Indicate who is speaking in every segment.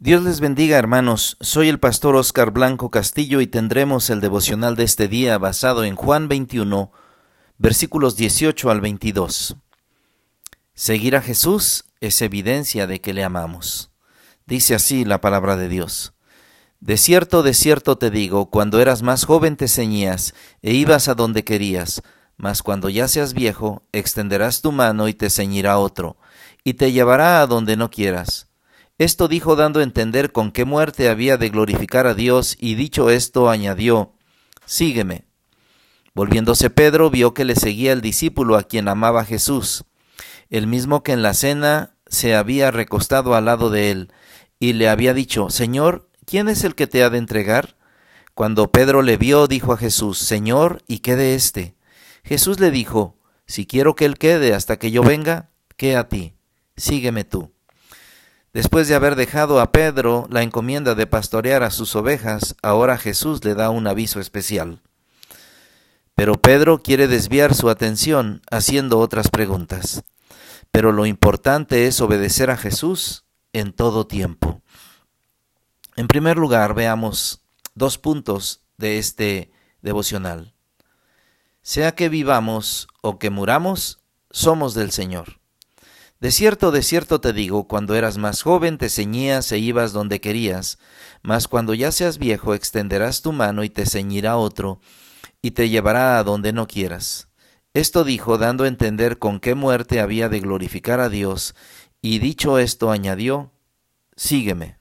Speaker 1: Dios les bendiga hermanos, soy el pastor Oscar Blanco Castillo y tendremos el devocional de este día basado en Juan 21, versículos 18 al 22. Seguir a Jesús es evidencia de que le amamos. Dice así la palabra de Dios. De cierto, de cierto te digo, cuando eras más joven te ceñías e ibas a donde querías, mas cuando ya seas viejo, extenderás tu mano y te ceñirá otro, y te llevará a donde no quieras esto dijo dando a entender con qué muerte había de glorificar a Dios, y dicho esto añadió, Sígueme. Volviéndose Pedro vio que le seguía el discípulo a quien amaba Jesús, el mismo que en la cena se había recostado al lado de él, y le había dicho, Señor, ¿quién es el que te ha de entregar? Cuando Pedro le vio, dijo a Jesús, Señor, ¿y qué de éste? Jesús le dijo, Si quiero que él quede hasta que yo venga, ¿qué a ti? Sígueme tú. Después de haber dejado a Pedro la encomienda de pastorear a sus ovejas, ahora Jesús le da un aviso especial. Pero Pedro quiere desviar su atención haciendo otras preguntas. Pero lo importante es obedecer a Jesús en todo tiempo. En primer lugar, veamos dos puntos de este devocional. Sea que vivamos o que muramos, somos del Señor. De cierto, de cierto te digo, cuando eras más joven te ceñías e ibas donde querías, mas cuando ya seas viejo extenderás tu mano y te ceñirá otro, y te llevará a donde no quieras. Esto dijo, dando a entender con qué muerte había de glorificar a Dios, y dicho esto añadió, Sígueme.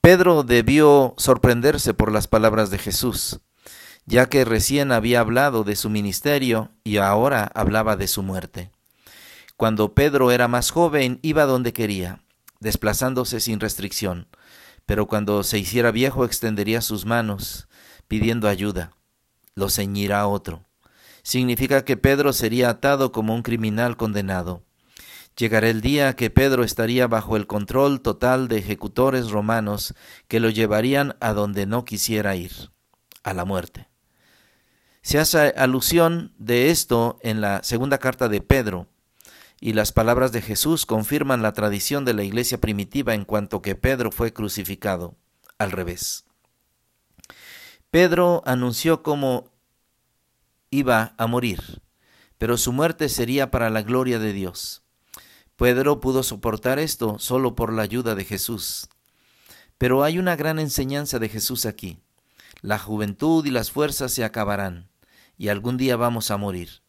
Speaker 1: Pedro debió sorprenderse por las palabras de Jesús, ya que recién había hablado de su ministerio y ahora hablaba de su muerte. Cuando Pedro era más joven, iba donde quería, desplazándose sin restricción, pero cuando se hiciera viejo extendería sus manos, pidiendo ayuda. Lo ceñirá otro. Significa que Pedro sería atado como un criminal condenado. Llegará el día que Pedro estaría bajo el control total de ejecutores romanos que lo llevarían a donde no quisiera ir, a la muerte. Se hace alusión de esto en la segunda carta de Pedro, y las palabras de Jesús confirman la tradición de la iglesia primitiva en cuanto que Pedro fue crucificado al revés. Pedro anunció cómo iba a morir, pero su muerte sería para la gloria de Dios. Pedro pudo soportar esto solo por la ayuda de Jesús. Pero hay una gran enseñanza de Jesús aquí. La juventud y las fuerzas se acabarán, y algún día vamos a morir.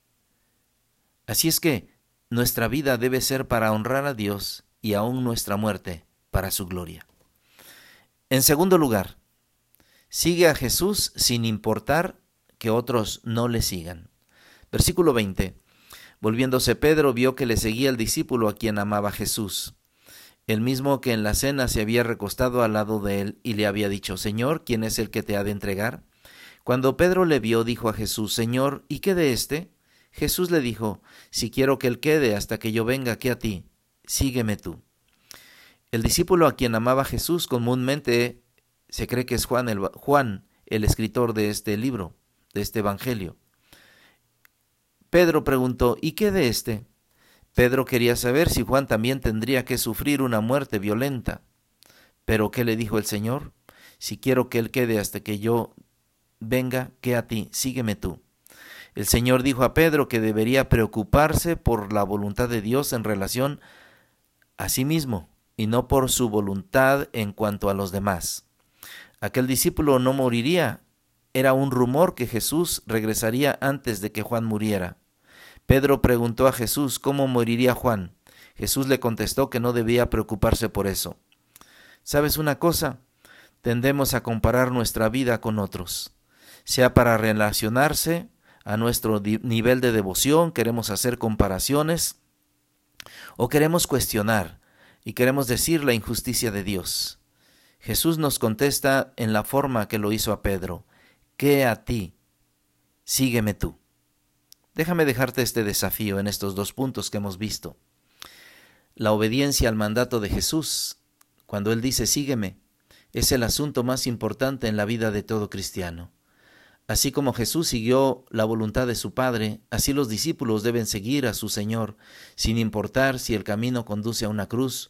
Speaker 1: Así es que nuestra vida debe ser para honrar a Dios y aún nuestra muerte para su gloria. En segundo lugar, sigue a Jesús sin importar que otros no le sigan. Versículo 20. Volviéndose Pedro vio que le seguía el discípulo a quien amaba Jesús, el mismo que en la cena se había recostado al lado de él y le había dicho, Señor, ¿quién es el que te ha de entregar? Cuando Pedro le vio, dijo a Jesús, Señor, ¿y qué de éste? Jesús le dijo, Si quiero que él quede hasta que yo venga aquí a ti, sígueme tú. El discípulo a quien amaba Jesús comúnmente se cree que es Juan el, Juan, el escritor de este libro, de este Evangelio. Pedro preguntó, ¿y qué de este? Pedro quería saber si Juan también tendría que sufrir una muerte violenta. Pero ¿qué le dijo el Señor? Si quiero que él quede hasta que yo venga, que a ti, sígueme tú. El Señor dijo a Pedro que debería preocuparse por la voluntad de Dios en relación a sí mismo y no por su voluntad en cuanto a los demás. Aquel discípulo no moriría. Era un rumor que Jesús regresaría antes de que Juan muriera. Pedro preguntó a Jesús cómo moriría Juan. Jesús le contestó que no debía preocuparse por eso. ¿Sabes una cosa? Tendemos a comparar nuestra vida con otros, sea para relacionarse a nuestro nivel de devoción, queremos hacer comparaciones o queremos cuestionar y queremos decir la injusticia de Dios. Jesús nos contesta en la forma que lo hizo a Pedro, ¿qué a ti? Sígueme tú. Déjame dejarte este desafío en estos dos puntos que hemos visto. La obediencia al mandato de Jesús, cuando Él dice sígueme, es el asunto más importante en la vida de todo cristiano. Así como Jesús siguió la voluntad de su Padre, así los discípulos deben seguir a su Señor, sin importar si el camino conduce a una cruz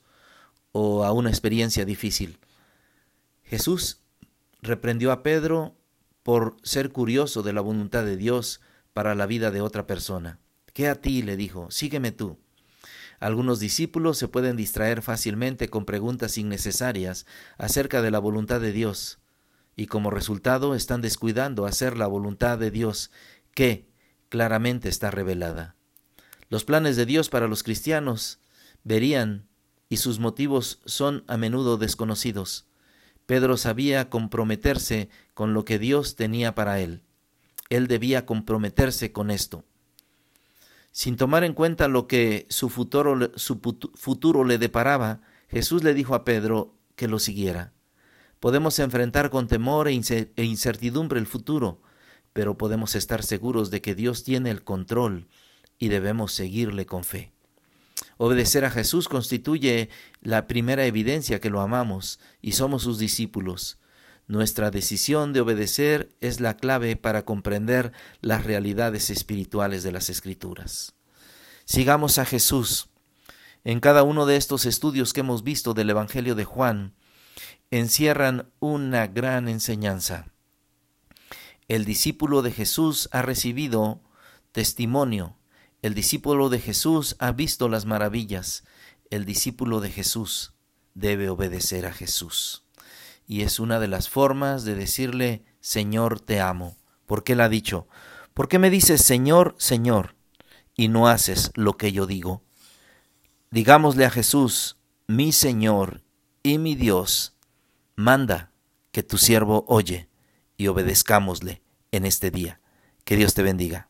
Speaker 1: o a una experiencia difícil. Jesús reprendió a Pedro por ser curioso de la voluntad de Dios para la vida de otra persona. ¿Qué a ti? le dijo, sígueme tú. Algunos discípulos se pueden distraer fácilmente con preguntas innecesarias acerca de la voluntad de Dios, y como resultado están descuidando hacer la voluntad de Dios, que claramente está revelada. Los planes de Dios para los cristianos verían y sus motivos son a menudo desconocidos. Pedro sabía comprometerse con lo que Dios tenía para él. Él debía comprometerse con esto. Sin tomar en cuenta lo que su futuro, su futuro le deparaba, Jesús le dijo a Pedro que lo siguiera. Podemos enfrentar con temor e, e incertidumbre el futuro, pero podemos estar seguros de que Dios tiene el control y debemos seguirle con fe. Obedecer a Jesús constituye la primera evidencia que lo amamos y somos sus discípulos. Nuestra decisión de obedecer es la clave para comprender las realidades espirituales de las Escrituras. Sigamos a Jesús. En cada uno de estos estudios que hemos visto del Evangelio de Juan, encierran una gran enseñanza. El discípulo de Jesús ha recibido testimonio. El discípulo de Jesús ha visto las maravillas. El discípulo de Jesús debe obedecer a Jesús y es una de las formas de decirle, Señor, te amo. Porque él ha dicho, ¿por qué me dices Señor, Señor, y no haces lo que yo digo? Digámosle a Jesús, mi Señor y mi Dios, manda que tu siervo oye y obedezcámosle en este día. Que Dios te bendiga.